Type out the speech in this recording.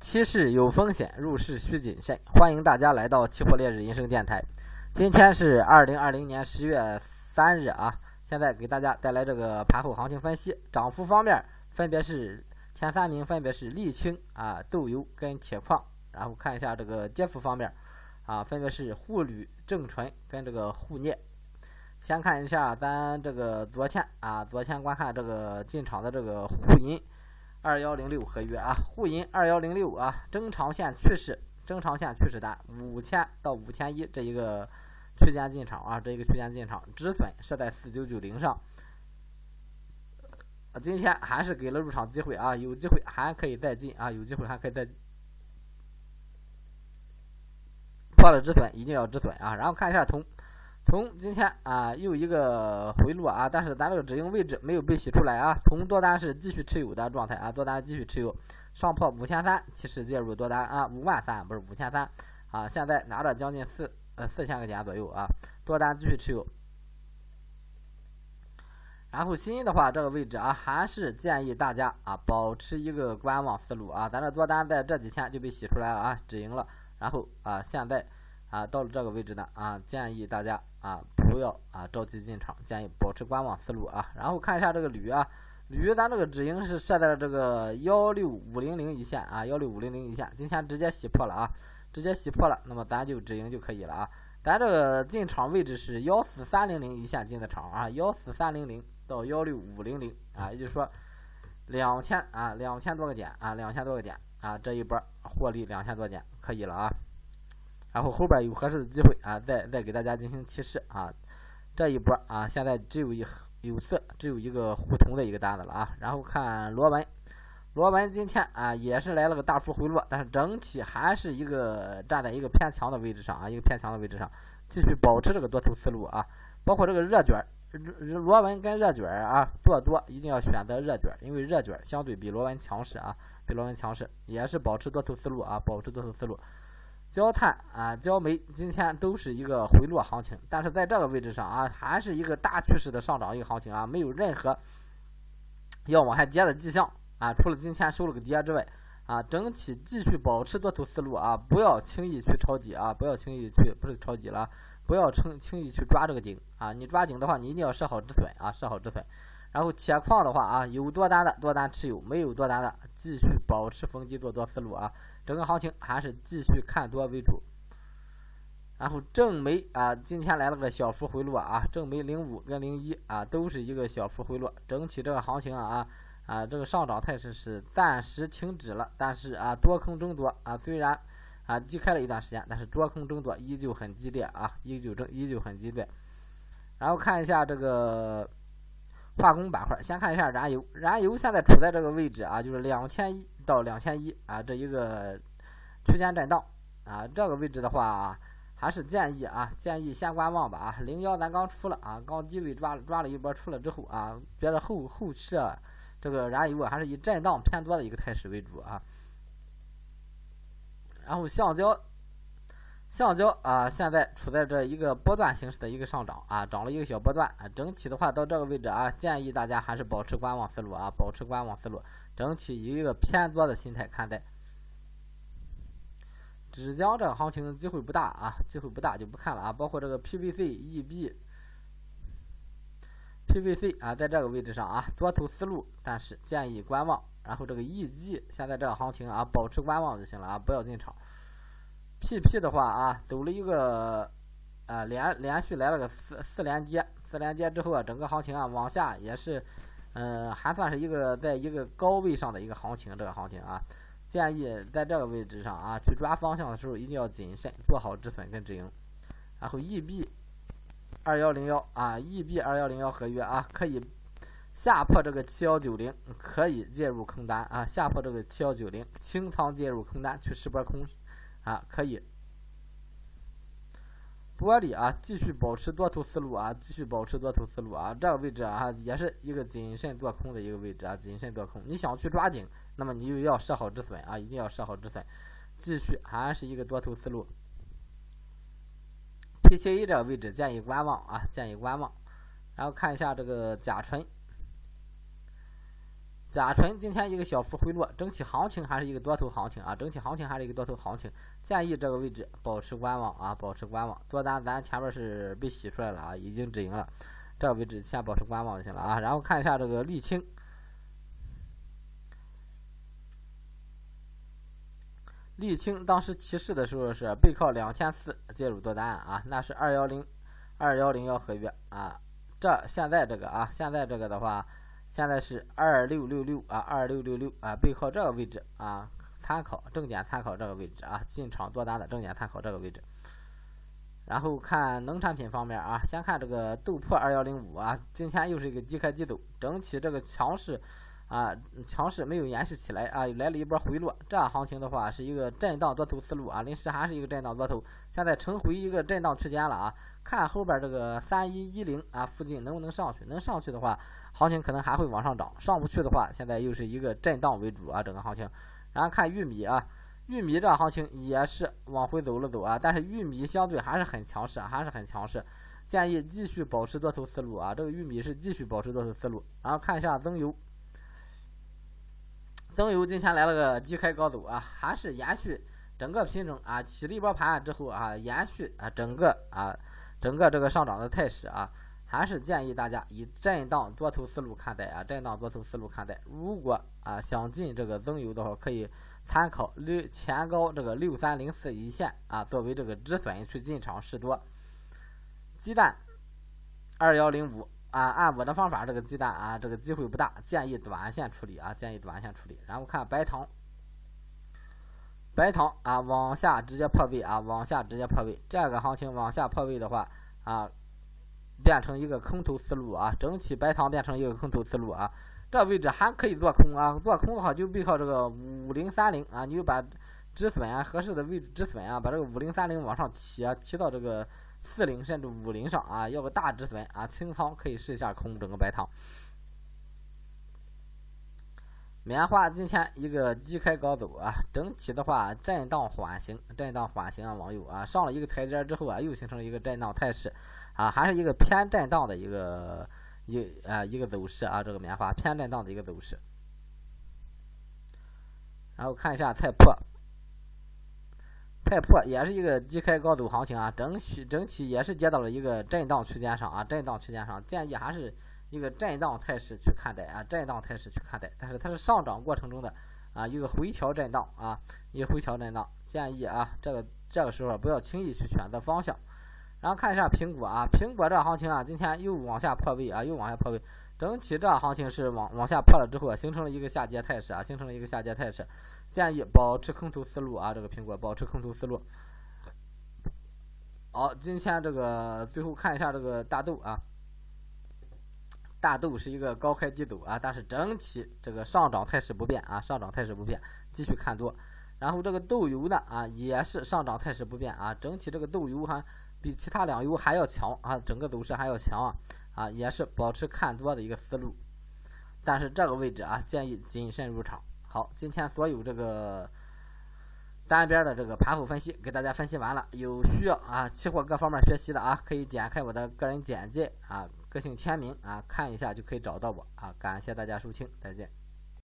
期市有风险，入市需谨慎。欢迎大家来到期货烈日人生电台。今天是二零二零年十月三日啊，现在给大家带来这个盘后行情分析。涨幅方面，分别是前三名分别是沥青啊、豆油跟铁矿。然后看一下这个跌幅方面啊，分别是沪铝、正纯跟这个沪镍。先看一下咱这个昨天啊，昨天观看这个进场的这个沪银。二幺零六合约啊，沪银二幺零六啊，中长线趋势，中长线趋势单五千到五千一这一个区间进场啊，这一个区间进场，止损设在四九九零上。今天还是给了入场机会啊，有机会还可以再进啊，有机会还可以再破了止损，一定要止损啊。然后看一下铜。铜今天啊又一个回落啊，但是咱这个止盈位置没有被洗出来啊。铜多单是继续持有的状态啊，多单继续持有，上破五千三，其实介入多单啊，五万三不是五千三啊，现在拿着将近四呃四千块钱左右啊，多单继续持有。然后新的话，这个位置啊，还是建议大家啊保持一个观望思路啊，咱这多单在这几天就被洗出来了啊，止盈了，然后啊现在。啊，到了这个位置呢，啊，建议大家啊不要啊着急进场，建议保持观望思路啊。然后看一下这个铝啊，铝咱这个止盈是设在了这个幺六五零零一线啊，幺六五零零一线，今天直接洗破了啊，直接洗破了，那么咱就止盈就可以了啊。咱这个进场位置是幺四三零零一线进的场啊，幺四三零零到幺六五零零啊，也就是说两千啊两千多个点啊，两千多个点啊，这一波获利两千多点可以了啊。然后后边有合适的机会啊，再再给大家进行提示啊。这一波啊，现在只有一有色，只有一个互通的一个单子了啊。然后看螺纹，螺纹今天啊也是来了个大幅回落，但是整体还是一个站在一个偏强的位置上啊，一个偏强的位置上，继续保持这个多头思路啊。包括这个热卷，螺纹跟热卷啊做多一定要选择热卷，因为热卷相对比螺纹强势啊，比螺纹强势，也是保持多头思路啊，保持多头思路。焦炭啊，焦煤今天都是一个回落行情，但是在这个位置上啊，还是一个大趋势的上涨一个行情啊，没有任何要往下跌的迹象啊。除了今天收了个跌之外，啊，整体继续保持多头思路啊，不要轻易去抄底啊，不要轻易去不是抄底了，不要轻轻易去抓这个顶啊。你抓顶的话，你一定要设好止损啊，设好止损。然后铁矿的话啊，有多单的多单持有，没有多单的继续保持逢低做多思路啊。整个行情还是继续看多为主。然后正煤啊，今天来了个小幅回落啊，正煤零五跟零一啊都是一个小幅回落。整体这个行情啊啊啊，这个上涨态势是暂时停止了，但是啊多空争夺啊，虽然啊低开了一段时间，但是多空争夺依旧很激烈啊，依旧争依旧很激烈。然后看一下这个。化工板块，先看一下燃油。燃油现在处在这个位置啊，就是两千一到两千一啊，这一个区间震荡啊。这个位置的话，还是建议啊，建议先观望吧啊。零幺咱刚出了啊，刚低位抓抓了一波出了之后啊，觉得后后期啊，这个燃油啊还是以震荡偏多的一个态势为主啊。然后橡胶。橡胶啊，现在处在这一个波段形式的一个上涨啊，涨了一个小波段啊。整体的话，到这个位置啊，建议大家还是保持观望思路啊，保持观望思路。整体以一个偏多的心态看待。纸浆这个行情机会不大啊，机会不大就不看了啊。包括这个 PVC、EB、PVC 啊，在这个位置上啊，多头思路，但是建议观望。然后这个 EG 现在这个行情啊，保持观望就行了啊，不要进场。PP 的话啊，走了一个啊连连续来了个四四连跌，四连跌之后啊，整个行情啊往下也是，嗯，还算是一个在一个高位上的一个行情，这个行情啊，建议在这个位置上啊去抓方向的时候一定要谨慎，做好止损跟止盈。然后 EB 二幺零幺啊，EB 二幺零幺合约啊，可以下破这个七幺九零，可以介入空单啊，下破这个七幺九零，清仓介入空单去试波空。啊，可以，玻璃啊，继续保持多头思路啊，继续保持多头思路啊，这个位置啊，也是一个谨慎做空的一个位置啊，谨慎做空。你想去抓紧，那么你又要设好止损啊，一定要设好止损，继续还是一个多头思路。P 七 A 这个位置建议观望啊，建议观望。然后看一下这个甲醇。甲醇今天一个小幅回落，整体行情还是一个多头行情啊，整体行情还是一个多头行情，建议这个位置保持观望啊，保持观望。多单咱前面是被洗出来了啊，已经止盈了，这个位置先保持观望就行了啊。然后看一下这个沥青，沥青当时起势的时候是背靠两千四介入多单啊，那是二幺零二幺零幺合约啊，这现在这个啊，现在这个的话。现在是二六六六啊，二六六六啊，背靠这个位置啊，参考正点参考这个位置啊，进场多单的正点参考这个位置。然后看农产品方面啊，先看这个豆粕二幺零五啊，今天又是一个低开低走，整体这个强势啊，强势没有延续起来啊，又来了一波回落。这样行情的话是一个震荡多头思路啊，临时还是一个震荡多头，现在呈回一个震荡区间了啊。看后边这个三一一零啊附近能不能上去？能上去的话，行情可能还会往上涨；上不去的话，现在又是一个震荡为主啊，整个行情。然后看玉米啊，玉米这行情也是往回走了走啊，但是玉米相对还是很强势，还是很强势，建议继续保持多头思路啊。这个玉米是继续保持多头思路。然后看一下增油，增油今天来了个低开高走啊，还是延续整个品种啊起了一波盘之后啊，延续啊整个啊。整个这个上涨的态势啊，还是建议大家以震荡多头思路看待啊，震荡多头思路看待。如果啊想进这个增油的话，可以参考六前高这个六三零四一线啊，作为这个止损去进场试多。鸡蛋二幺零五啊，按我的方法，这个鸡蛋啊，这个机会不大，建议短线处理啊，建议短线处理。然后看白糖。白糖啊，往下直接破位啊，往下直接破位。这个行情往下破位的话啊，变成一个空头思路啊，整体白糖变成一个空头思路啊。这位置还可以做空啊，做空的话就背靠这个五零三零啊，你就把止损啊，合适的位置止损啊，把这个五零三零往上提啊，提到这个四零甚至五零上啊，要个大止损啊，清仓可以试一下空整个白糖。棉花今天一个低开高走啊，整体的话震荡缓行，震荡缓行啊，网友啊，上了一个台阶之后啊，又形成了一个震荡态势啊，还是一个偏震荡的一个一啊一个走势啊，这个棉花偏震荡的一个走势。然后看一下菜粕，太破也是一个低开高走行情啊，整体整体也是接到了一个震荡区间上啊，震荡区间上，建议还是。一个震荡态势去看待啊，震荡态势去看待，但是它是上涨过程中的啊一个回调震荡啊，一个回调震荡，建议啊这个这个时候不要轻易去选择方向。然后看一下苹果啊，苹果这行情啊，今天又往下破位啊，又往下破位，整体这行情是往往下破了之后，形成了一个下跌态势啊，形成了一个下跌态势，建议保持空头思路啊，这个苹果保持空头思路。好，今天这个最后看一下这个大豆啊。大豆是一个高开低走啊，但是整体这个上涨态势不变啊，上涨态势不变，继续看多。然后这个豆油呢啊，也是上涨态势不变啊，整体这个豆油哈比其他两油还要强啊，整个走势还要强啊啊，也是保持看多的一个思路。但是这个位置啊，建议谨慎入场。好，今天所有这个单边的这个盘后分析给大家分析完了，有需要啊期货各方面学习的啊，可以点开我的个人简介啊。个性签名啊，看一下就可以找到我啊！感谢大家收听，再见。